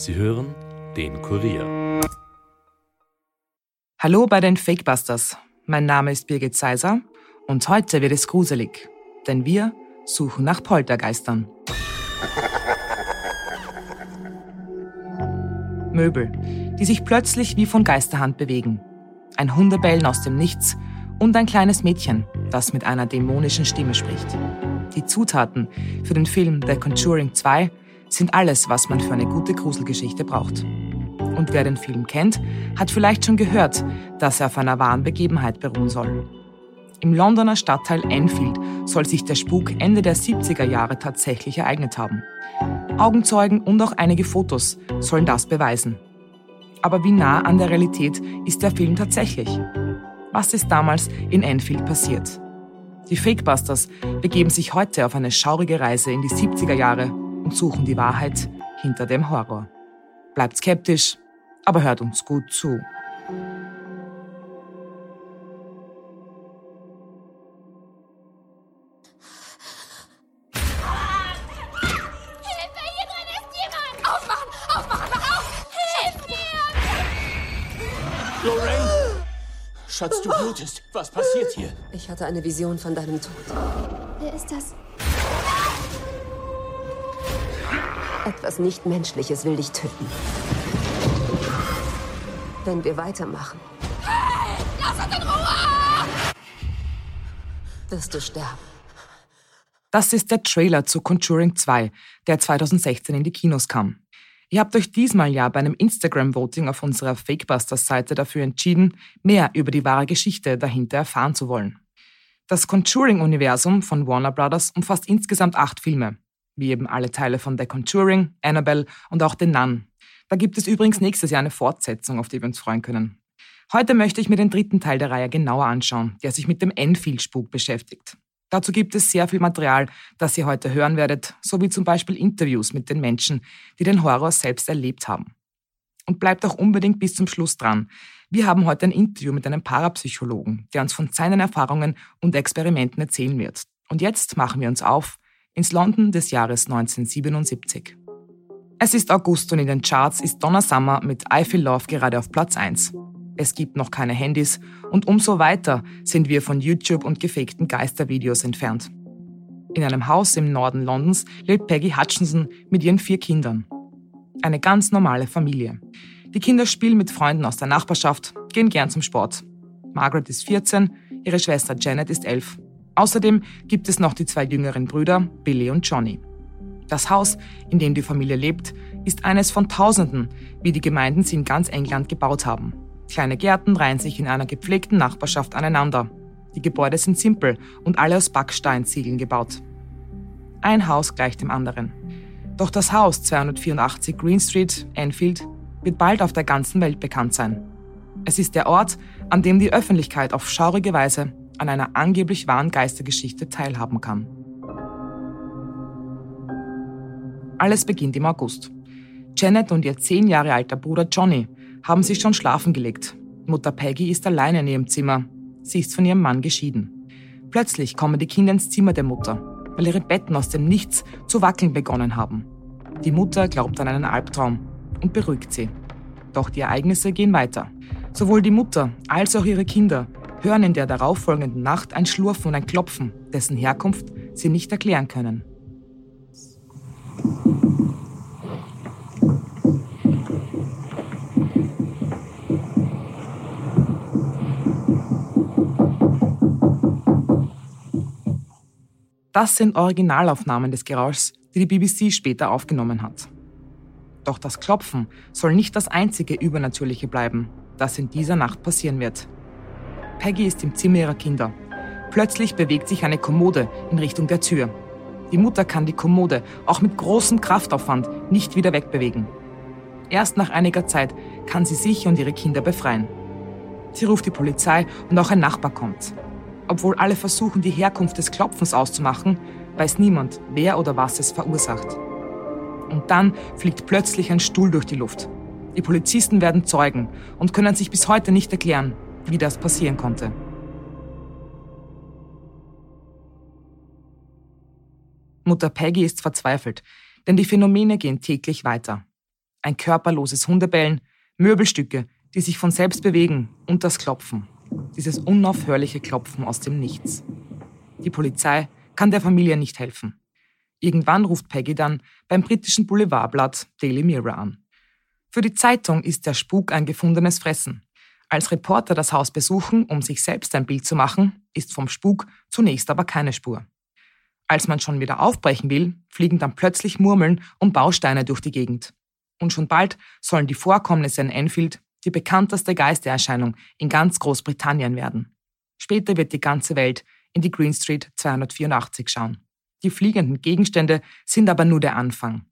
Sie hören den Kurier. Hallo bei den Fakebusters. Mein Name ist Birgit Seiser und heute wird es gruselig, denn wir suchen nach Poltergeistern. Möbel, die sich plötzlich wie von Geisterhand bewegen. Ein Hundebellen aus dem Nichts und ein kleines Mädchen, das mit einer dämonischen Stimme spricht. Die Zutaten für den Film The Conjuring 2 sind alles, was man für eine gute Gruselgeschichte braucht. Und wer den Film kennt, hat vielleicht schon gehört, dass er auf einer wahren Begebenheit beruhen soll. Im Londoner Stadtteil Enfield soll sich der Spuk Ende der 70er Jahre tatsächlich ereignet haben. Augenzeugen und auch einige Fotos sollen das beweisen. Aber wie nah an der Realität ist der Film tatsächlich? Was ist damals in Enfield passiert? Die Fakebusters begeben sich heute auf eine schaurige Reise in die 70er Jahre und suchen die Wahrheit hinter dem Horror. Bleibt skeptisch, aber hört uns gut zu. Hilfe, hier drin ist jemand! Aufmachen! Aufmachen! Mach auf! Hilf mir! Lorraine! Schatz, du blutest. Was passiert hier? Ich hatte eine Vision von deinem Tod. Wer ist das? Etwas Nichtmenschliches will dich töten. Wenn wir weitermachen, Lass uns in Ruhe! wirst du sterben. Das ist der Trailer zu Conjuring 2, der 2016 in die Kinos kam. Ihr habt euch diesmal ja bei einem Instagram-Voting auf unserer Fakebusters-Seite dafür entschieden, mehr über die wahre Geschichte dahinter erfahren zu wollen. Das Conjuring-Universum von Warner Brothers umfasst insgesamt acht Filme, wie eben alle Teile von The Conjuring, Annabelle und auch The Nun. Da gibt es übrigens nächstes Jahr eine Fortsetzung, auf die wir uns freuen können. Heute möchte ich mir den dritten Teil der Reihe genauer anschauen, der sich mit dem Enfield-Spuk beschäftigt. Dazu gibt es sehr viel Material, das ihr heute hören werdet, sowie zum Beispiel Interviews mit den Menschen, die den Horror selbst erlebt haben. Und bleibt auch unbedingt bis zum Schluss dran. Wir haben heute ein Interview mit einem Parapsychologen, der uns von seinen Erfahrungen und Experimenten erzählen wird. Und jetzt machen wir uns auf ins London des Jahres 1977. Es ist August und in den Charts ist Donna Summer mit I Feel Love gerade auf Platz 1. Es gibt noch keine Handys und umso weiter sind wir von YouTube und gefakten Geistervideos entfernt. In einem Haus im Norden Londons lebt Peggy Hutchinson mit ihren vier Kindern. Eine ganz normale Familie. Die Kinder spielen mit Freunden aus der Nachbarschaft, gehen gern zum Sport. Margaret ist 14, ihre Schwester Janet ist 11. Außerdem gibt es noch die zwei jüngeren Brüder, Billy und Johnny. Das Haus, in dem die Familie lebt, ist eines von Tausenden, wie die Gemeinden sie in ganz England gebaut haben. Kleine Gärten reihen sich in einer gepflegten Nachbarschaft aneinander. Die Gebäude sind simpel und alle aus Backsteinziegeln gebaut. Ein Haus gleicht dem anderen. Doch das Haus 284 Green Street, Enfield, wird bald auf der ganzen Welt bekannt sein. Es ist der Ort, an dem die Öffentlichkeit auf schaurige Weise an einer angeblich wahren Geistergeschichte teilhaben kann. Alles beginnt im August. Janet und ihr zehn Jahre alter Bruder Johnny haben sich schon schlafen gelegt. Mutter Peggy ist alleine in ihrem Zimmer. Sie ist von ihrem Mann geschieden. Plötzlich kommen die Kinder ins Zimmer der Mutter, weil ihre Betten aus dem Nichts zu wackeln begonnen haben. Die Mutter glaubt an einen Albtraum und beruhigt sie. Doch die Ereignisse gehen weiter. Sowohl die Mutter als auch ihre Kinder hören in der darauffolgenden Nacht ein Schlurfen und ein Klopfen, dessen Herkunft sie nicht erklären können. Das sind Originalaufnahmen des Geräuschs, die die BBC später aufgenommen hat. Doch das Klopfen soll nicht das einzige Übernatürliche bleiben, das in dieser Nacht passieren wird. Peggy ist im Zimmer ihrer Kinder. Plötzlich bewegt sich eine Kommode in Richtung der Tür. Die Mutter kann die Kommode auch mit großem Kraftaufwand nicht wieder wegbewegen. Erst nach einiger Zeit kann sie sich und ihre Kinder befreien. Sie ruft die Polizei und auch ein Nachbar kommt. Obwohl alle versuchen, die Herkunft des Klopfens auszumachen, weiß niemand, wer oder was es verursacht. Und dann fliegt plötzlich ein Stuhl durch die Luft. Die Polizisten werden Zeugen und können sich bis heute nicht erklären, wie das passieren konnte. Mutter Peggy ist verzweifelt, denn die Phänomene gehen täglich weiter. ein körperloses Hundebellen, Möbelstücke, die sich von selbst bewegen und das Klopfen. Dieses unaufhörliche Klopfen aus dem Nichts. Die Polizei kann der Familie nicht helfen. Irgendwann ruft Peggy dann beim britischen Boulevardblatt Daily Mirror an. Für die Zeitung ist der Spuk ein gefundenes Fressen. Als Reporter das Haus besuchen, um sich selbst ein Bild zu machen, ist vom Spuk zunächst aber keine Spur. Als man schon wieder aufbrechen will, fliegen dann plötzlich Murmeln und Bausteine durch die Gegend. Und schon bald sollen die Vorkommnisse in Enfield die bekannteste Geistererscheinung in ganz Großbritannien werden. Später wird die ganze Welt in die Green Street 284 schauen. Die fliegenden Gegenstände sind aber nur der Anfang.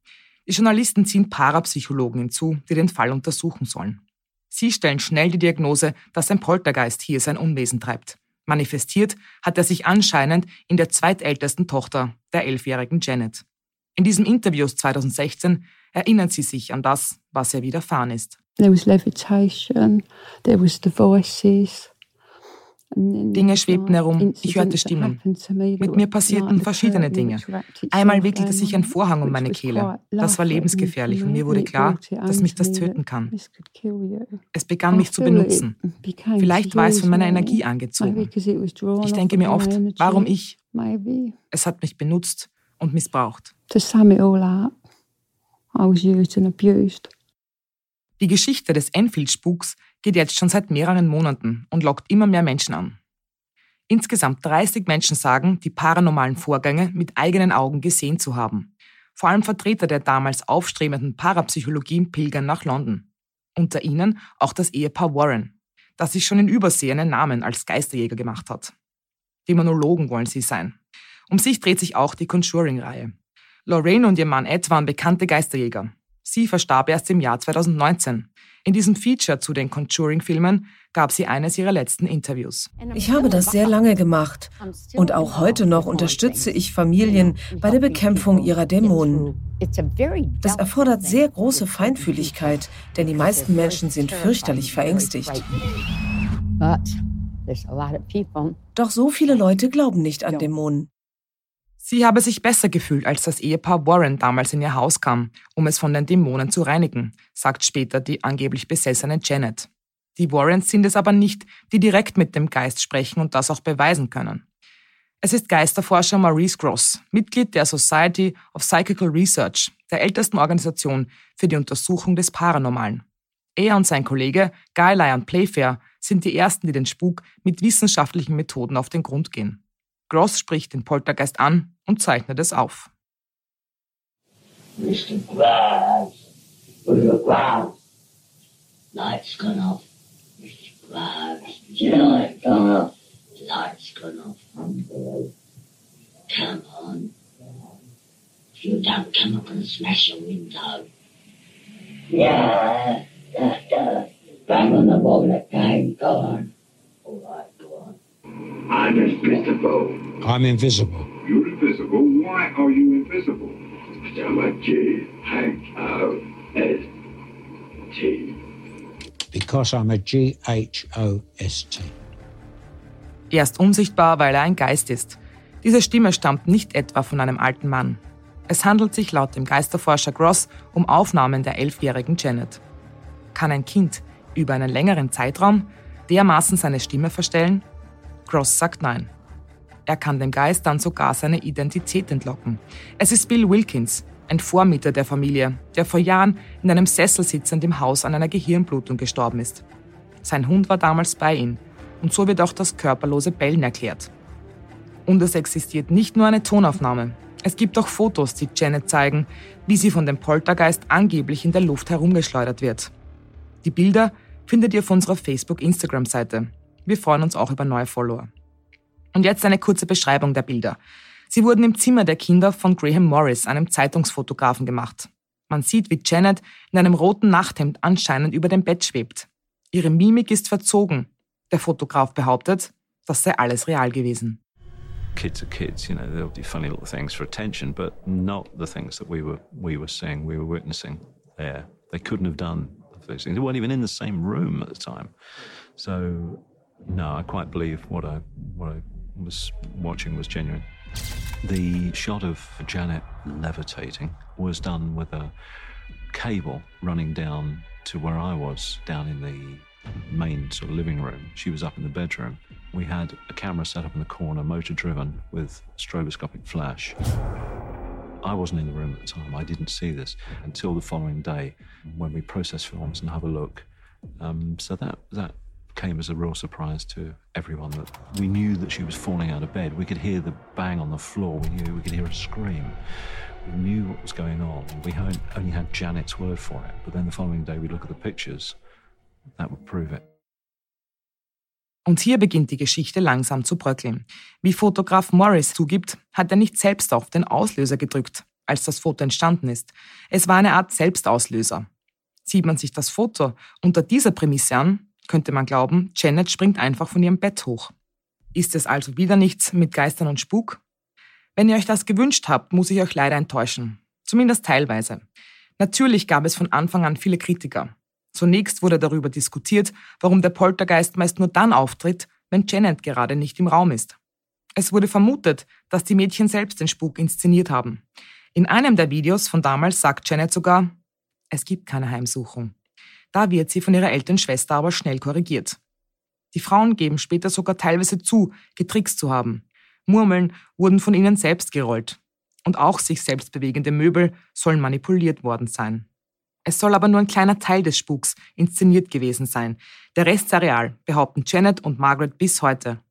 Die Journalisten ziehen Parapsychologen hinzu, die den Fall untersuchen sollen. Sie stellen schnell die Diagnose, dass ein Poltergeist hier sein Unwesen treibt. Manifestiert hat er sich anscheinend in der zweitältesten Tochter, der elfjährigen Janet. In diesem Interview 2016 erinnern sie sich an das, was ihr widerfahren ist. There was levitation, there was the voices. Dinge schwebten herum, ich hörte Stimmen. Mit mir passierten verschiedene Dinge. Einmal wickelte sich ein Vorhang um meine Kehle. Das war lebensgefährlich und mir wurde klar, dass mich das töten kann. Es begann mich zu benutzen. Vielleicht war es von meiner Energie angezogen. Ich denke mir oft, warum ich? Es hat mich benutzt und missbraucht. Die Geschichte des Enfield-Spuks geht jetzt schon seit mehreren Monaten und lockt immer mehr Menschen an. Insgesamt 30 Menschen sagen, die paranormalen Vorgänge mit eigenen Augen gesehen zu haben. Vor allem Vertreter der damals aufstrebenden Parapsychologie pilgern nach London. Unter ihnen auch das Ehepaar Warren, das sich schon in Übersee einen Namen als Geisterjäger gemacht hat. Dämonologen wollen sie sein. Um sich dreht sich auch die Conjuring-Reihe. Lorraine und ihr Mann Ed waren bekannte Geisterjäger. Sie verstarb erst im Jahr 2019. In diesem Feature zu den Conjuring-Filmen gab sie eines ihrer letzten Interviews. Ich habe das sehr lange gemacht und auch heute noch unterstütze ich Familien bei der Bekämpfung ihrer Dämonen. Das erfordert sehr große Feinfühligkeit, denn die meisten Menschen sind fürchterlich verängstigt. Doch so viele Leute glauben nicht an Dämonen. Sie habe sich besser gefühlt, als das Ehepaar Warren damals in ihr Haus kam, um es von den Dämonen zu reinigen, sagt später die angeblich besessene Janet. Die Warrens sind es aber nicht, die direkt mit dem Geist sprechen und das auch beweisen können. Es ist Geisterforscher Maurice Gross, Mitglied der Society of Psychical Research, der ältesten Organisation für die Untersuchung des Paranormalen. Er und sein Kollege Guy Lyon Playfair sind die ersten, die den Spuk mit wissenschaftlichen Methoden auf den Grund gehen. Gross spricht den Poltergeist an und zeichnet es auf. Mr. Krabs, Mr. Krabs, lights gone off. Mr. Krabs, lights gone off. Lights gone off. Come on. If you don't come up and smash your window. Yeah, doctor. Bang on the wall again. Go on. All right. I'm invisible. I'm invisible. You're invisible. Why are you invisible? I'm a G H O S T. Because I'm a G H O S T. Er ist unsichtbar, weil er ein Geist ist. Diese Stimme stammt nicht etwa von einem alten Mann. Es handelt sich laut dem Geisterforscher Gross um Aufnahmen der elfjährigen Janet. Kann ein Kind über einen längeren Zeitraum dermaßen seine Stimme verstellen? Gross sagt nein. Er kann dem Geist dann sogar seine Identität entlocken. Es ist Bill Wilkins, ein Vormieter der Familie, der vor Jahren in einem Sessel sitzend im Haus an einer Gehirnblutung gestorben ist. Sein Hund war damals bei ihm und so wird auch das körperlose Bellen erklärt. Und es existiert nicht nur eine Tonaufnahme. Es gibt auch Fotos, die Janet zeigen, wie sie von dem Poltergeist angeblich in der Luft herumgeschleudert wird. Die Bilder findet ihr auf unserer Facebook-Instagram-Seite. Wir freuen uns auch über neue Follower. Und jetzt eine kurze Beschreibung der Bilder. Sie wurden im Zimmer der Kinder von Graham Morris, einem Zeitungsfotografen, gemacht. Man sieht, wie Janet in einem roten Nachthemd anscheinend über dem Bett schwebt. Ihre Mimik ist verzogen. Der Fotograf behauptet, das sei alles real gewesen. Kids are kids, you know, they'll do funny little things for attention, but not the things that we were we were seeing, we were witnessing there. They couldn't have done those things. They weren't even in the same room at the time. So no, I quite believe what I what I was watching was genuine. The shot of Janet levitating was done with a cable running down to where I was, down in the main sort of living room. She was up in the bedroom. We had a camera set up in the corner, motor driven with stroboscopic flash. I wasn't in the room at the time. I didn't see this until the following day when we process films and have a look. Um, so that that came as a real surprise to everyone that we knew that she was falling out of bed. We could hear the bang on the floor. We knew we could hear her scream. We knew what was going on. We only had Janet's word for it. But then the following day, we look at the pictures. That would prove it. Und hier beginnt die Geschichte langsam zu bröckeln. Wie Fotograf Morris zugibt, hat er nicht selbst auf den Auslöser gedrückt, als das Foto entstanden ist. Es war eine Art Selbstauslöser. Sieht man sich das Foto unter dieser Prämisse an, könnte man glauben, Janet springt einfach von ihrem Bett hoch. Ist es also wieder nichts mit Geistern und Spuk? Wenn ihr euch das gewünscht habt, muss ich euch leider enttäuschen. Zumindest teilweise. Natürlich gab es von Anfang an viele Kritiker. Zunächst wurde darüber diskutiert, warum der Poltergeist meist nur dann auftritt, wenn Janet gerade nicht im Raum ist. Es wurde vermutet, dass die Mädchen selbst den Spuk inszeniert haben. In einem der Videos von damals sagt Janet sogar, es gibt keine Heimsuchung. Da wird sie von ihrer älteren Schwester aber schnell korrigiert. Die Frauen geben später sogar teilweise zu, getrickst zu haben. Murmeln wurden von ihnen selbst gerollt. Und auch sich selbst bewegende Möbel sollen manipuliert worden sein. Es soll aber nur ein kleiner Teil des Spuks inszeniert gewesen sein. Der Rest sei real, behaupten Janet und Margaret bis heute.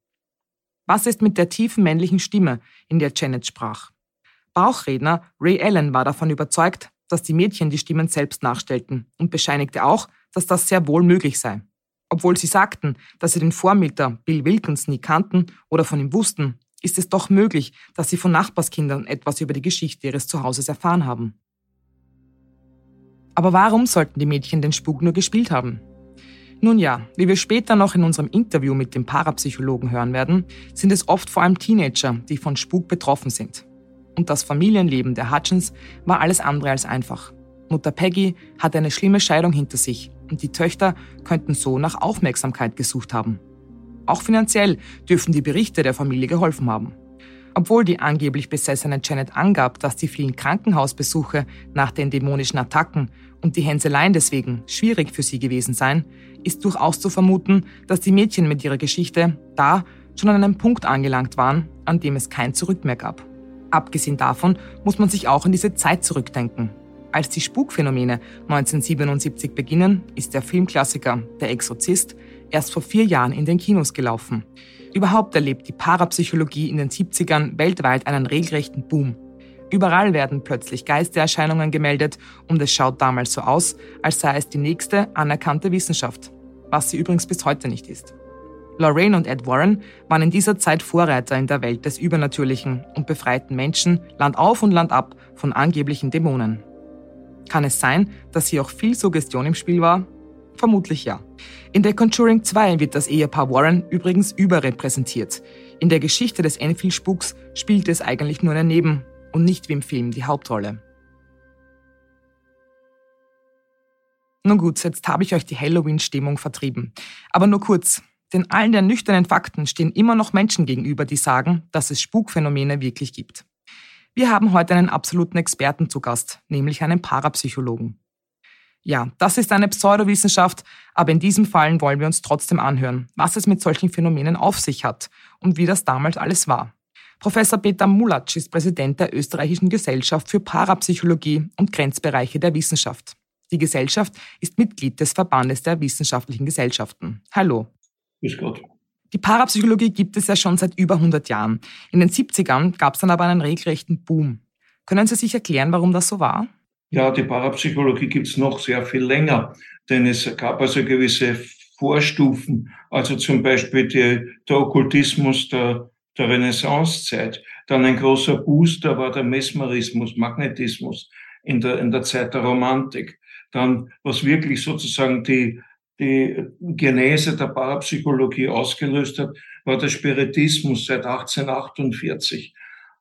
Was ist mit der tiefen männlichen Stimme, in der Janet sprach? Bauchredner Ray Allen war davon überzeugt, dass die Mädchen die Stimmen selbst nachstellten und bescheinigte auch, dass das sehr wohl möglich sei. Obwohl sie sagten, dass sie den Vormieter Bill Wilkins nie kannten oder von ihm wussten, ist es doch möglich, dass sie von Nachbarskindern etwas über die Geschichte ihres Zuhauses erfahren haben. Aber warum sollten die Mädchen den Spuk nur gespielt haben? Nun ja, wie wir später noch in unserem Interview mit dem Parapsychologen hören werden, sind es oft vor allem Teenager, die von Spuk betroffen sind. Und das Familienleben der Hutchins war alles andere als einfach. Mutter Peggy hatte eine schlimme Scheidung hinter sich und die Töchter könnten so nach Aufmerksamkeit gesucht haben. Auch finanziell dürfen die Berichte der Familie geholfen haben. Obwohl die angeblich besessene Janet angab, dass die vielen Krankenhausbesuche nach den dämonischen Attacken und die Hänseleien deswegen schwierig für sie gewesen seien, ist durchaus zu vermuten, dass die Mädchen mit ihrer Geschichte da schon an einem Punkt angelangt waren, an dem es kein Zurück mehr gab. Abgesehen davon muss man sich auch an diese Zeit zurückdenken. Als die Spukphänomene 1977 beginnen, ist der Filmklassiker Der Exorzist erst vor vier Jahren in den Kinos gelaufen. Überhaupt erlebt die Parapsychologie in den 70ern weltweit einen regelrechten Boom. Überall werden plötzlich Geistererscheinungen gemeldet und es schaut damals so aus, als sei es die nächste anerkannte Wissenschaft, was sie übrigens bis heute nicht ist. Lorraine und Ed Warren waren in dieser Zeit Vorreiter in der Welt des Übernatürlichen und befreiten Menschen Land auf und Land ab von angeblichen Dämonen. Kann es sein, dass hier auch viel Suggestion im Spiel war? Vermutlich ja. In der Conjuring 2 wird das Ehepaar Warren übrigens überrepräsentiert. In der Geschichte des Enfield-Spuks spielt es eigentlich nur eine Neben- und nicht wie im Film die Hauptrolle. Nun gut, jetzt habe ich euch die Halloween-Stimmung vertrieben. Aber nur kurz, denn allen der nüchternen Fakten stehen immer noch Menschen gegenüber, die sagen, dass es Spukphänomene wirklich gibt. Wir haben heute einen absoluten Experten zu Gast, nämlich einen Parapsychologen. Ja, das ist eine Pseudowissenschaft, aber in diesem Fall wollen wir uns trotzdem anhören, was es mit solchen Phänomenen auf sich hat und wie das damals alles war. Professor Peter Mulatsch ist Präsident der Österreichischen Gesellschaft für Parapsychologie und Grenzbereiche der Wissenschaft. Die Gesellschaft ist Mitglied des Verbandes der wissenschaftlichen Gesellschaften. Hallo. Grüß Gott. Die Parapsychologie gibt es ja schon seit über 100 Jahren. In den 70ern gab es dann aber einen regelrechten Boom. Können Sie sich erklären, warum das so war? Ja, die Parapsychologie gibt es noch sehr viel länger, denn es gab also gewisse Vorstufen, also zum Beispiel die, der Okkultismus der der Renaissancezeit. Dann ein großer Booster war der Mesmerismus, Magnetismus in der, in der Zeit der Romantik. Dann, was wirklich sozusagen die, die Genese der Parapsychologie ausgelöst hat, war der Spiritismus seit 1848.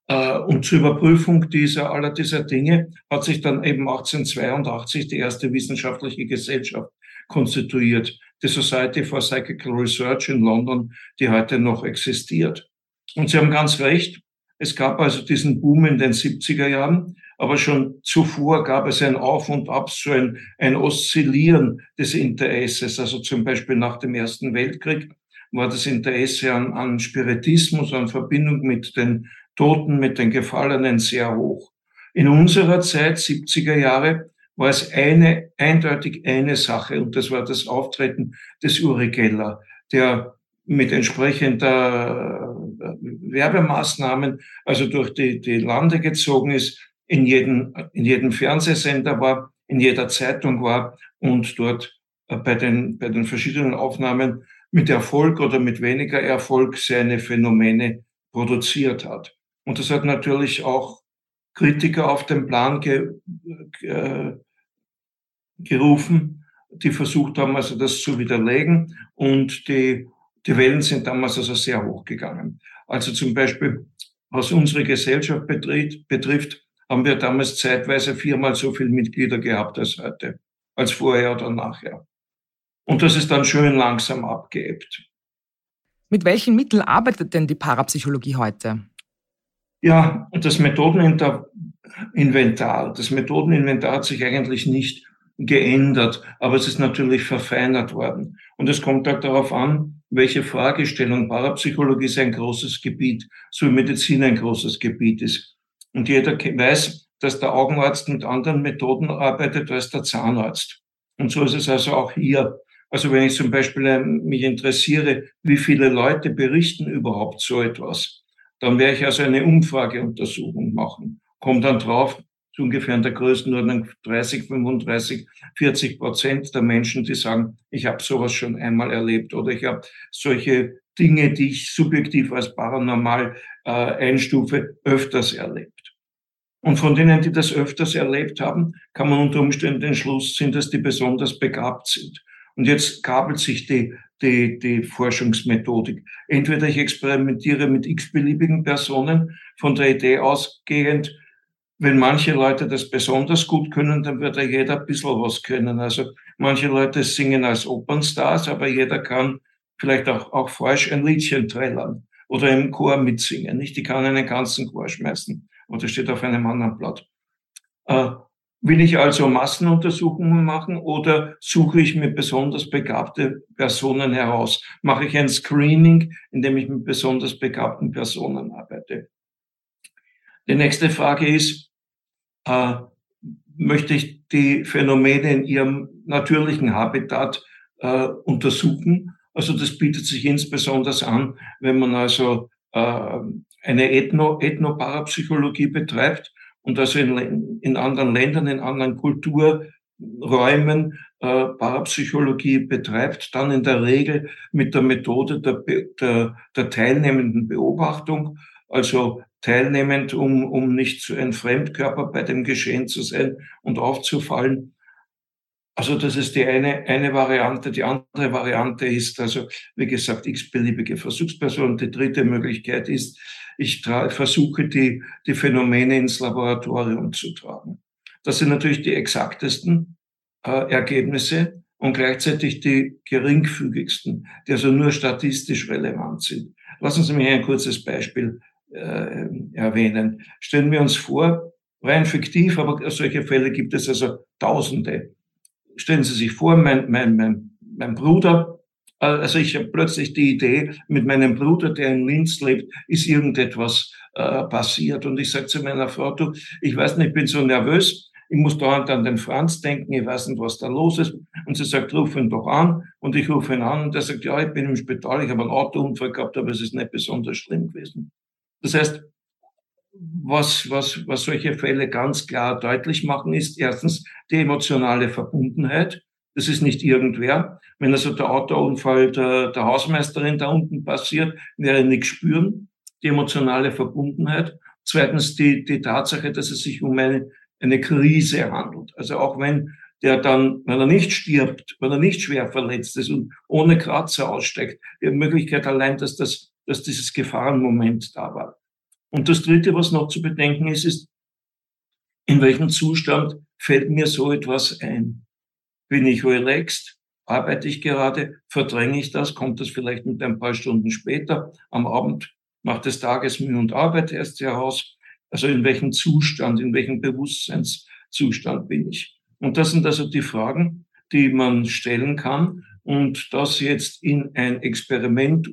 Äh, und zur Überprüfung dieser, aller dieser Dinge hat sich dann eben 1882 die erste wissenschaftliche Gesellschaft konstituiert, die Society for Psychical Research in London, die heute noch existiert. Und Sie haben ganz recht. Es gab also diesen Boom in den 70er Jahren. Aber schon zuvor gab es ein Auf und Ab, so ein, ein Oszillieren des Interesses. Also zum Beispiel nach dem Ersten Weltkrieg war das Interesse an, an Spiritismus, an Verbindung mit den Toten, mit den Gefallenen sehr hoch. In unserer Zeit, 70er Jahre, war es eine, eindeutig eine Sache und das war das Auftreten des Uri Geller, der mit entsprechender äh, Werbemaßnahmen, also durch die, die Lande gezogen ist, in jedem, in jedem Fernsehsender war, in jeder Zeitung war und dort äh, bei den, bei den verschiedenen Aufnahmen mit Erfolg oder mit weniger Erfolg seine Phänomene produziert hat. Und das hat natürlich auch Kritiker auf den Plan ge, äh, gerufen, die versucht haben, also das zu widerlegen. Und die, die Wellen sind damals also sehr hoch gegangen. Also zum Beispiel, was unsere Gesellschaft betrifft, betrifft haben wir damals zeitweise viermal so viele Mitglieder gehabt als heute, als vorher oder nachher. Und das ist dann schön langsam abgeebbt. Mit welchen Mitteln arbeitet denn die Parapsychologie heute? Ja, das Methodeninventar, das Methodeninventar hat sich eigentlich nicht geändert, aber es ist natürlich verfeinert worden. Und es kommt auch darauf an, welche Fragestellung. Parapsychologie ist ein großes Gebiet, so wie Medizin ein großes Gebiet ist. Und jeder weiß, dass der Augenarzt mit anderen Methoden arbeitet als der Zahnarzt. Und so ist es also auch hier. Also wenn ich zum Beispiel ähm, mich interessiere, wie viele Leute berichten überhaupt so etwas, dann werde ich also eine Umfrageuntersuchung machen. Kommt dann drauf, so ungefähr in der Größenordnung 30, 35, 40 Prozent der Menschen, die sagen, ich habe sowas schon einmal erlebt oder ich habe solche Dinge, die ich subjektiv als paranormal äh, einstufe, öfters erlebt. Und von denen, die das öfters erlebt haben, kann man unter Umständen den Schluss ziehen, dass die besonders begabt sind. Und jetzt gabelt sich die, die, die Forschungsmethodik. Entweder ich experimentiere mit x-beliebigen Personen, von der Idee ausgehend, wenn manche Leute das besonders gut können, dann wird ja jeder ein bisschen was können. Also manche Leute singen als Opernstars, aber jeder kann vielleicht auch, auch falsch ein Liedchen trällern oder im Chor mitsingen. Nicht? Die kann einen ganzen Chor schmeißen. Oder steht auf einem anderen Blatt. Äh, will ich also Massenuntersuchungen machen oder suche ich mir besonders begabte Personen heraus? Mache ich ein Screening, indem ich mit besonders begabten Personen arbeite? Die nächste Frage ist, äh, möchte ich die Phänomene in ihrem natürlichen Habitat äh, untersuchen? Also das bietet sich insbesondere an, wenn man also äh, eine Ethno, Ethnoparapsychologie betreibt und also in, in anderen Ländern, in anderen Kulturräumen äh, Parapsychologie betreibt, dann in der Regel mit der Methode der, der, der teilnehmenden Beobachtung, also teilnehmend, um, um nicht zu ein Fremdkörper bei dem Geschehen zu sein und aufzufallen. Also das ist die eine, eine Variante. Die andere Variante ist also, wie gesagt, x-beliebige Versuchspersonen. Die dritte Möglichkeit ist, ich versuche die, die Phänomene ins Laboratorium zu tragen. Das sind natürlich die exaktesten äh, Ergebnisse und gleichzeitig die geringfügigsten, die also nur statistisch relevant sind. Lassen Sie mich ein kurzes Beispiel äh, erwähnen. Stellen wir uns vor, rein fiktiv, aber solche Fälle gibt es also Tausende. Stellen Sie sich vor, mein, mein, mein, mein Bruder also ich habe plötzlich die Idee, mit meinem Bruder, der in Linz lebt, ist irgendetwas äh, passiert. Und ich sage zu meiner Frau, du, ich weiß nicht, ich bin so nervös, ich muss dauernd an den Franz denken, ich weiß nicht, was da los ist. Und sie sagt, ruf ihn doch an. Und ich rufe ihn an und er sagt, ja, ich bin im Spital, ich habe einen Autounfall gehabt, aber es ist nicht besonders schlimm gewesen. Das heißt, was, was, was solche Fälle ganz klar deutlich machen, ist erstens die emotionale Verbundenheit. Das ist nicht irgendwer. Wenn also der Autounfall der, der Hausmeisterin da unten passiert, wäre nichts spüren, die emotionale Verbundenheit. Zweitens die, die Tatsache, dass es sich um eine, eine Krise handelt. Also auch wenn der dann, wenn er nicht stirbt, wenn er nicht schwer verletzt ist und ohne Kratzer aussteigt, die Möglichkeit allein, dass das, dass dieses Gefahrenmoment da war. Und das Dritte, was noch zu bedenken ist, ist, in welchem Zustand fällt mir so etwas ein? Bin ich relaxed? Arbeite ich gerade? Verdränge ich das? Kommt das vielleicht mit ein paar Stunden später? Am Abend macht des Tages Mühe und Arbeit erst heraus. Also in welchem Zustand, in welchem Bewusstseinszustand bin ich? Und das sind also die Fragen, die man stellen kann. Und das jetzt in ein Experiment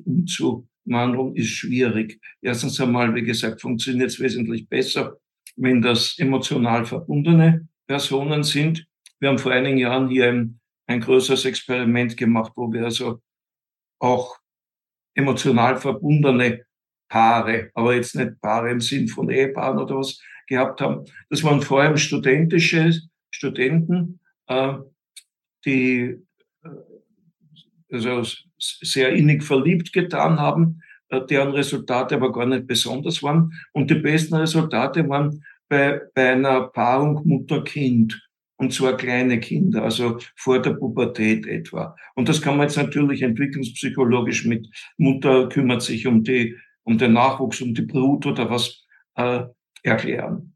umzuwandeln, ist schwierig. Erstens einmal, wie gesagt, funktioniert es wesentlich besser, wenn das emotional verbundene Personen sind. Wir haben vor einigen Jahren hier ein, ein größeres Experiment gemacht, wo wir also auch emotional verbundene Paare, aber jetzt nicht Paare im Sinn von Ehepaaren oder was gehabt haben. Das waren vor allem studentische Studenten, äh, die äh, also sehr innig verliebt getan haben, äh, deren Resultate aber gar nicht besonders waren. Und die besten Resultate waren bei, bei einer Paarung Mutter-Kind. Und zwar kleine Kinder, also vor der Pubertät etwa. Und das kann man jetzt natürlich entwicklungspsychologisch mit Mutter kümmert sich um die, um den Nachwuchs, um die Brut oder was äh, erklären.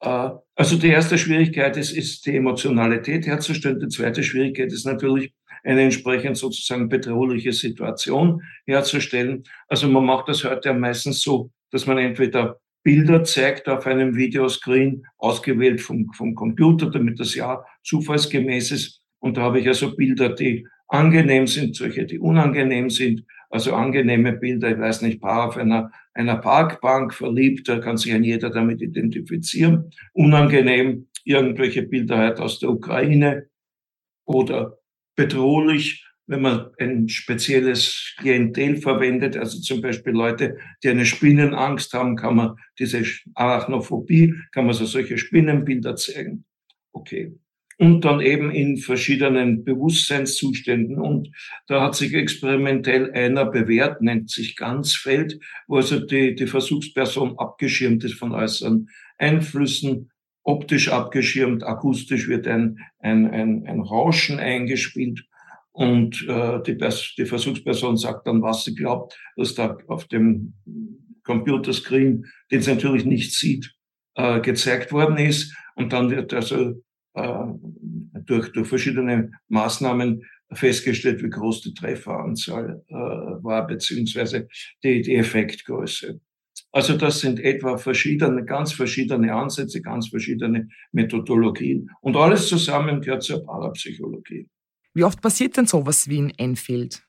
Äh, also die erste Schwierigkeit ist, ist die Emotionalität herzustellen. Die zweite Schwierigkeit ist natürlich, eine entsprechend sozusagen bedrohliche Situation herzustellen. Also man macht das heute ja meistens so, dass man entweder Bilder zeigt auf einem Videoscreen, ausgewählt vom, vom Computer, damit das ja zufallsgemäß ist. Und da habe ich also Bilder, die angenehm sind, solche, die unangenehm sind. Also angenehme Bilder, ich weiß nicht, Paar auf einer, einer Parkbank verliebt, da kann sich ein jeder damit identifizieren. Unangenehm, irgendwelche Bilder halt aus der Ukraine oder bedrohlich, wenn man ein spezielles Klientel verwendet, also zum Beispiel Leute, die eine Spinnenangst haben, kann man diese Arachnophobie, kann man so solche Spinnenbilder zeigen. Okay. Und dann eben in verschiedenen Bewusstseinszuständen. Und da hat sich experimentell einer bewährt, nennt sich Ganzfeld, wo also die, die Versuchsperson abgeschirmt ist von äußeren Einflüssen, optisch abgeschirmt, akustisch wird ein, ein, ein, ein Rauschen eingespielt und äh, die, die Versuchsperson sagt dann, was sie glaubt, dass da auf dem Computerscreen, den sie natürlich nicht sieht, äh, gezeigt worden ist. Und dann wird also äh, durch, durch verschiedene Maßnahmen festgestellt, wie groß die Trefferanzahl äh, war, beziehungsweise die, die Effektgröße. Also das sind etwa verschiedene, ganz verschiedene Ansätze, ganz verschiedene Methodologien. Und alles zusammen gehört zur Parapsychologie. Wie oft passiert denn sowas wie in Enfield?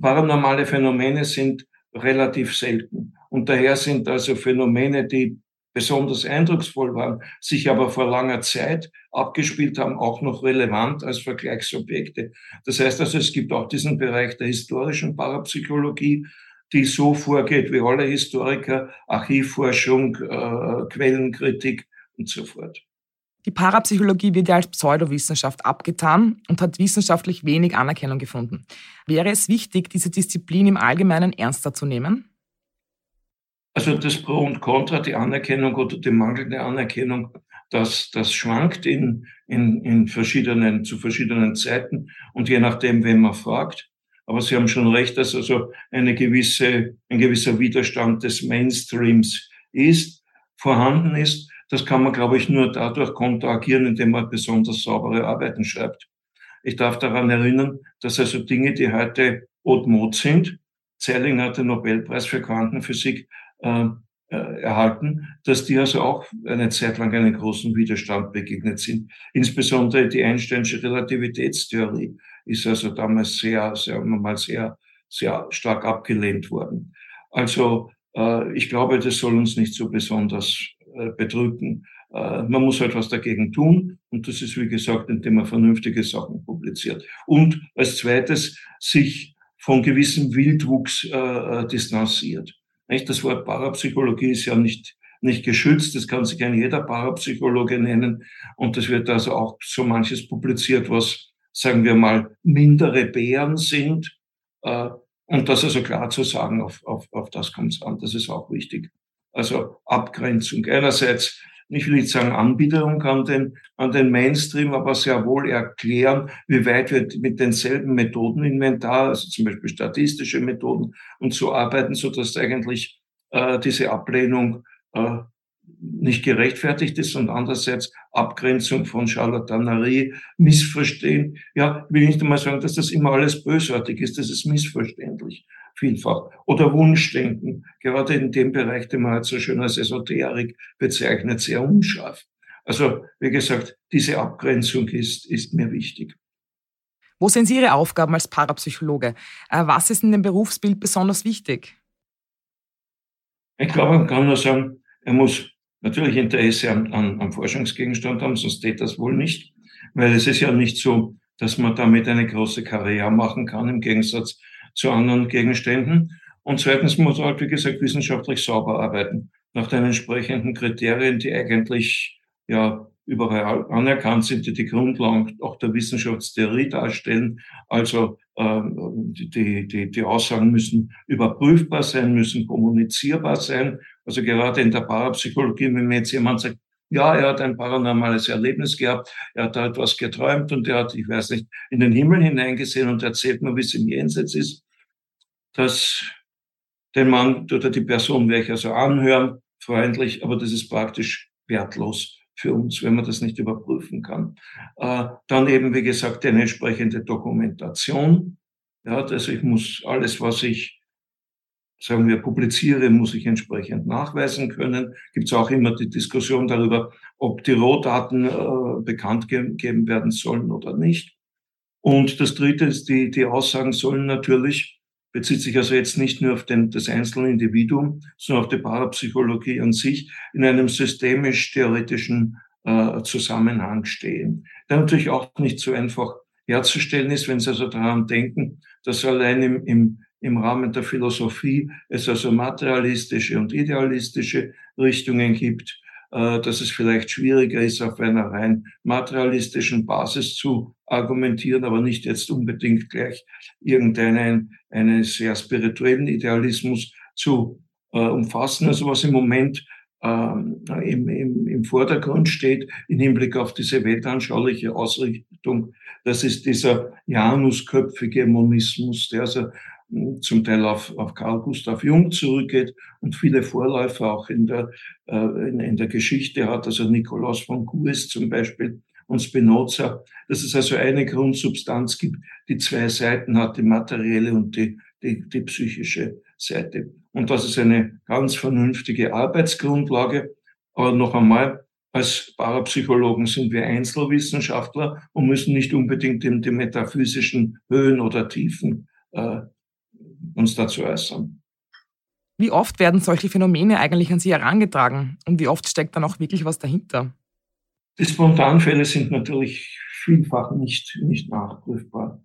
Paranormale Phänomene sind relativ selten. Und daher sind also Phänomene, die besonders eindrucksvoll waren, sich aber vor langer Zeit abgespielt haben, auch noch relevant als Vergleichsobjekte. Das heißt also, es gibt auch diesen Bereich der historischen Parapsychologie, die so vorgeht wie alle Historiker, Archivforschung, äh, Quellenkritik und so fort. Die Parapsychologie wird ja als Pseudowissenschaft abgetan und hat wissenschaftlich wenig Anerkennung gefunden. Wäre es wichtig, diese Disziplin im Allgemeinen ernster zu nehmen? Also das Pro und Contra, die Anerkennung oder die mangelnde Anerkennung, das, das schwankt in, in, in verschiedenen, zu verschiedenen Zeiten und je nachdem, wen man fragt. Aber Sie haben schon recht, dass also eine gewisse, ein gewisser Widerstand des Mainstreams ist, vorhanden ist. Das kann man, glaube ich, nur dadurch konteragieren, indem man besonders saubere Arbeiten schreibt. Ich darf daran erinnern, dass also Dinge, die heute haute mode sind, Zelling hat den Nobelpreis für Quantenphysik äh, erhalten, dass die also auch eine Zeit lang einem großen Widerstand begegnet sind. Insbesondere die Einsteinsche Relativitätstheorie ist also damals sehr, wir mal, sehr, sehr stark abgelehnt worden. Also äh, ich glaube, das soll uns nicht so besonders äh, bedrücken. Äh, man muss halt dagegen tun und das ist, wie gesagt, indem man vernünftige Sachen publiziert. Und als zweites sich von gewissem Wildwuchs äh, distanziert. Nicht? Das Wort Parapsychologie ist ja nicht, nicht geschützt, das kann sich ein jeder Parapsychologe nennen und es wird also auch so manches publiziert, was, sagen wir mal, mindere Bären sind. Äh, und das also klar zu sagen, auf, auf, auf das kommt es an, das ist auch wichtig. Also Abgrenzung. Einerseits, ich will nicht sagen Anbiederung an den, an den Mainstream, aber sehr wohl erklären, wie weit wir mit denselben Methodeninventar, also zum Beispiel statistische Methoden und so arbeiten, so dass eigentlich äh, diese Ablehnung äh, nicht gerechtfertigt ist und andererseits Abgrenzung von Charlatanerie, Missverstehen. Ja, will nicht einmal sagen, dass das immer alles bösartig ist, das ist missverständlich vielfach. Oder Wunschdenken, gerade in dem Bereich, den man halt so schön als Esoterik bezeichnet, sehr unscharf. Also, wie gesagt, diese Abgrenzung ist, ist mir wichtig. Wo sind Sie Ihre Aufgaben als Parapsychologe? Äh, was ist in dem Berufsbild besonders wichtig? Ich glaube, man kann nur sagen, er muss natürlich Interesse am, am, am Forschungsgegenstand haben, sonst geht das wohl nicht. Weil es ist ja nicht so, dass man damit eine große Karriere machen kann, im Gegensatz zu anderen Gegenständen. Und zweitens muss er halt, wie gesagt, wissenschaftlich sauber arbeiten, nach den entsprechenden Kriterien, die eigentlich ja überall anerkannt sind, die die Grundlagen auch der Wissenschaftstheorie darstellen. Also äh, die, die, die Aussagen müssen überprüfbar sein, müssen kommunizierbar sein. Also gerade in der Parapsychologie, wenn mir jetzt jemand sagt, ja, er hat ein paranormales Erlebnis gehabt, er hat da etwas geträumt und er hat, ich weiß nicht, in den Himmel hineingesehen und erzählt mir, wie es im Jenseits ist, dass den Mann oder die Person werde ich also anhören, freundlich, aber das ist praktisch wertlos für uns, wenn man das nicht überprüfen kann. Äh, dann eben, wie gesagt, eine entsprechende Dokumentation. Ja, also ich muss alles, was ich, sagen wir, publiziere, muss ich entsprechend nachweisen können. Gibt es auch immer die Diskussion darüber, ob die Rohdaten äh, bekannt gegeben werden sollen oder nicht. Und das Dritte ist, die, die Aussagen sollen natürlich bezieht sich also jetzt nicht nur auf den, das einzelne Individuum, sondern auf die Parapsychologie an sich in einem systemisch-theoretischen äh, Zusammenhang stehen. Der natürlich auch nicht so einfach herzustellen ist, wenn Sie also daran denken, dass allein im, im, im Rahmen der Philosophie es also materialistische und idealistische Richtungen gibt, äh, dass es vielleicht schwieriger ist, auf einer rein materialistischen Basis zu argumentieren, aber nicht jetzt unbedingt gleich irgendeinen einen sehr spirituellen Idealismus zu äh, umfassen. Also was im Moment ähm, im, im, im Vordergrund steht im Hinblick auf diese weltanschauliche Ausrichtung, das ist dieser janusköpfige Monismus, der also zum Teil auf, auf Carl Gustav Jung zurückgeht und viele Vorläufer auch in der, äh, in, in der Geschichte hat, also Nikolaus von Kues zum Beispiel und Spinoza, dass es also eine Grundsubstanz gibt, die zwei Seiten hat, die materielle und die, die, die psychische Seite. Und das ist eine ganz vernünftige Arbeitsgrundlage. Aber noch einmal, als Parapsychologen sind wir Einzelwissenschaftler und müssen nicht unbedingt in die metaphysischen Höhen oder Tiefen äh, uns dazu äußern. Wie oft werden solche Phänomene eigentlich an Sie herangetragen und wie oft steckt dann auch wirklich was dahinter? Die Spontanfälle sind natürlich vielfach nicht, nicht nachprüfbar.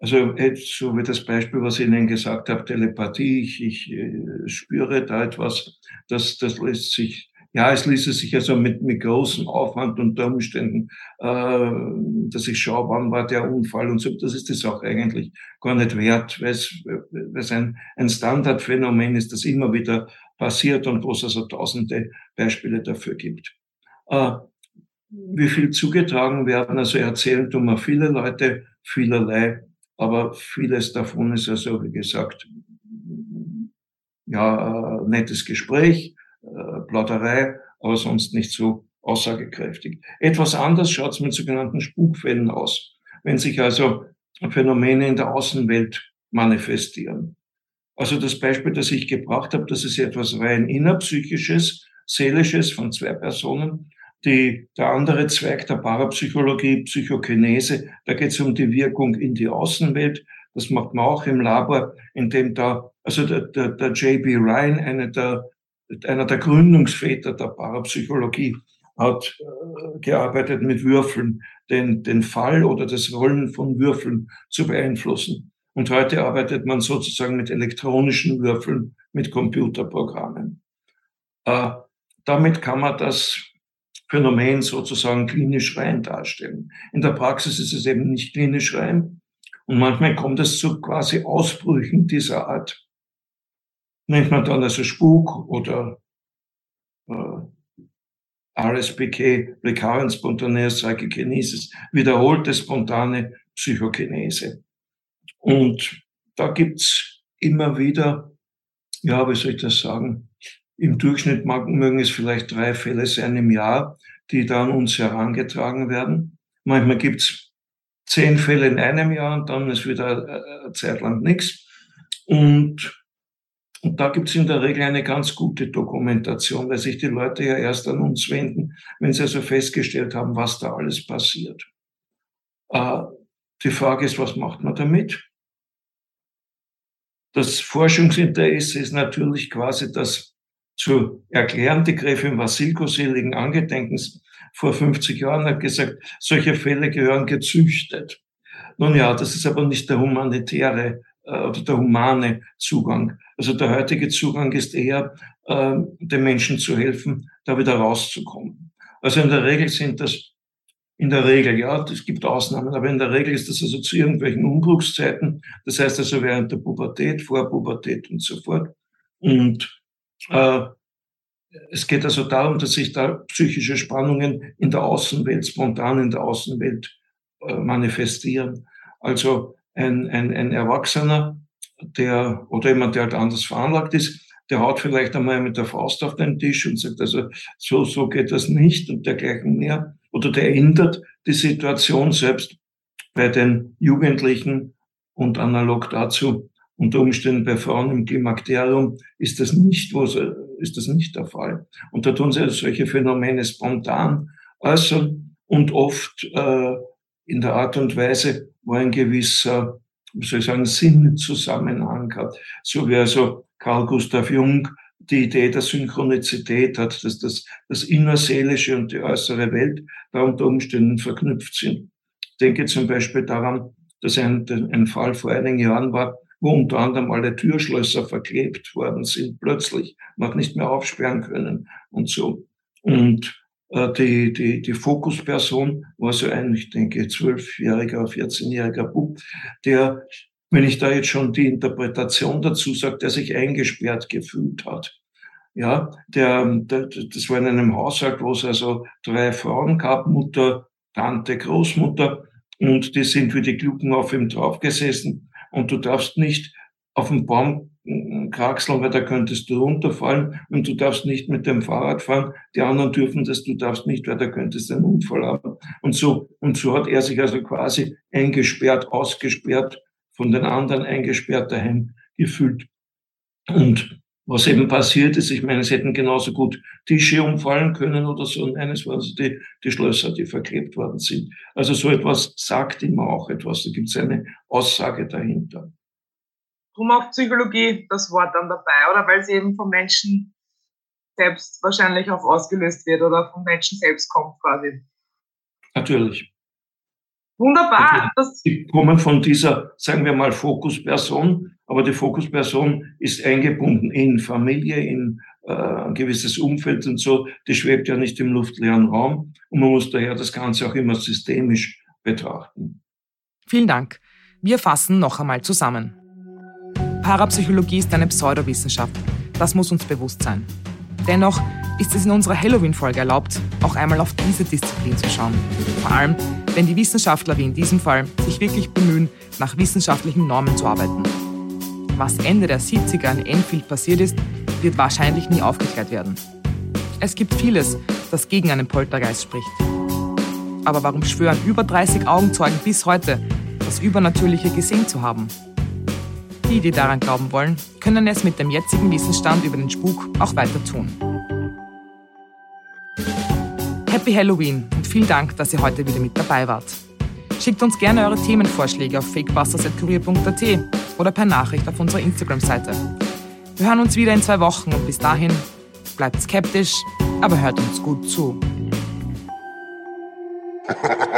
Also so wie das Beispiel, was ich Ihnen gesagt habe, Telepathie, ich, ich äh, spüre da etwas, das, das lässt sich ja, es ließe sich also mit, mit großem Aufwand unter Umständen, äh, dass ich schaue, wann war der Unfall und so. Das ist es auch eigentlich gar nicht wert, weil es, weil es ein, ein Standardphänomen ist, das immer wieder passiert und wo es also tausende Beispiele dafür gibt. Äh, wie viel zugetragen werden, also erzählen tun mir viele Leute vielerlei, aber vieles davon ist also, wie gesagt, ja, nettes Gespräch, äh, Plauderei, aber sonst nicht so aussagekräftig. Etwas anders schaut es mit sogenannten Spukfällen aus, wenn sich also Phänomene in der Außenwelt manifestieren. Also das Beispiel, das ich gebracht habe, das ist etwas rein innerpsychisches, seelisches von zwei Personen. Die, der andere Zweig der Parapsychologie, Psychokinese, da geht es um die Wirkung in die Außenwelt. Das macht man auch im Labor, indem da, also der, der, der J.B. Ryan, einer der einer der Gründungsväter der Parapsychologie, hat äh, gearbeitet mit Würfeln, den, den Fall oder das Rollen von Würfeln zu beeinflussen. Und heute arbeitet man sozusagen mit elektronischen Würfeln, mit Computerprogrammen. Äh, damit kann man das Phänomen sozusagen klinisch rein darstellen. In der Praxis ist es eben nicht klinisch rein. Und manchmal kommt es zu quasi Ausbrüchen dieser Art nennt man dann also Spuk oder äh, RSPK, Recurrent Spontaneous Psychokinesis, wiederholte spontane Psychokinese. Und da gibt's immer wieder, ja, wie soll ich das sagen, im Durchschnitt mögen es vielleicht drei Fälle sein im Jahr, die dann uns herangetragen werden. Manchmal gibt's zehn Fälle in einem Jahr und dann ist wieder eine Zeit lang nichts. Und, und da gibt's in der Regel eine ganz gute Dokumentation, weil sich die Leute ja erst an uns wenden, wenn sie also festgestellt haben, was da alles passiert. Äh, die Frage ist, was macht man damit? Das Forschungsinteresse ist natürlich quasi das zu erklären. Die Gräfin Vasilko seligen Angedenkens vor 50 Jahren hat gesagt, solche Fälle gehören gezüchtet. Nun ja, das ist aber nicht der humanitäre oder der humane Zugang. Also der heutige Zugang ist eher, äh, den Menschen zu helfen, da wieder rauszukommen. Also in der Regel sind das in der Regel, ja, es gibt Ausnahmen, aber in der Regel ist das also zu irgendwelchen Umbruchszeiten. Das heißt also während der Pubertät, vor Pubertät und so fort. Und äh, es geht also darum, dass sich da psychische Spannungen in der Außenwelt, spontan in der Außenwelt äh, manifestieren. Also ein, ein, ein Erwachsener, der oder jemand, der halt anders veranlagt ist, der haut vielleicht einmal mit der Faust auf den Tisch und sagt, also so, so geht das nicht und dergleichen mehr. Oder der ändert die Situation selbst bei den Jugendlichen und analog dazu unter Umständen bei Frauen im Klimakterium ist das nicht, wo sie, ist das nicht der Fall. Und da tun sie solche Phänomene spontan äußern und oft äh, in der Art und Weise, wo ein gewisser, wie soll ich sagen, Sinnzusammenhang hat. So wie also Carl Gustav Jung die Idee der Synchronizität hat, dass das, das innerseelische und die äußere Welt da unter Umständen verknüpft sind. Ich denke zum Beispiel daran, dass ein, ein Fall vor einigen Jahren war, wo unter anderem alle Türschlösser verklebt worden sind, plötzlich. Man hat nicht mehr aufsperren können und so. Und die, die, die Fokusperson war so ein, ich denke, zwölfjähriger, 14-jähriger Bub, der wenn ich da jetzt schon die Interpretation dazu sage, der sich eingesperrt gefühlt hat. Ja, der, der, das war in einem Haushalt, wo es also drei Frauen gab, Mutter, Tante, Großmutter, und die sind wie die Glucken auf ihm draufgesessen. Und du darfst nicht auf den Baum da könntest du runterfallen und du darfst nicht mit dem Fahrrad fahren. Die anderen dürfen das, du darfst nicht, weil da könntest du einen Unfall haben. Und so, und so hat er sich also quasi eingesperrt, ausgesperrt von den anderen eingesperrt daheim gefühlt. Und was eben passiert ist, ich meine, es hätten genauso gut Tische umfallen können oder so. Und eines waren also die, die Schlösser, die verklebt worden sind. Also so etwas sagt immer auch etwas. Da gibt es eine Aussage dahinter. Drum auch Psychologie das Wort dann dabei, oder? Weil sie eben vom Menschen selbst wahrscheinlich auch ausgelöst wird oder vom Menschen selbst kommt quasi. Natürlich. Wunderbar. Die kommen von dieser, sagen wir mal, Fokusperson, aber die Fokusperson ist eingebunden in Familie, in äh, ein gewisses Umfeld und so. Die schwebt ja nicht im luftleeren Raum und man muss daher das Ganze auch immer systemisch betrachten. Vielen Dank. Wir fassen noch einmal zusammen. Parapsychologie ist eine Pseudowissenschaft. Das muss uns bewusst sein. Dennoch ist es in unserer Halloween-Folge erlaubt, auch einmal auf diese Disziplin zu schauen. Vor allem, wenn die Wissenschaftler wie in diesem Fall sich wirklich bemühen, nach wissenschaftlichen Normen zu arbeiten. Was Ende der 70er in Enfield passiert ist, wird wahrscheinlich nie aufgeklärt werden. Es gibt vieles, das gegen einen Poltergeist spricht. Aber warum schwören über 30 Augenzeugen bis heute, das Übernatürliche gesehen zu haben? Die, die daran glauben wollen, können es mit dem jetzigen Wissensstand über den Spuk auch weiter tun. Happy Halloween und vielen Dank, dass ihr heute wieder mit dabei wart. Schickt uns gerne eure Themenvorschläge auf fakebusters.kurier.at oder per Nachricht auf unserer Instagram-Seite. Wir hören uns wieder in zwei Wochen und bis dahin bleibt skeptisch, aber hört uns gut zu.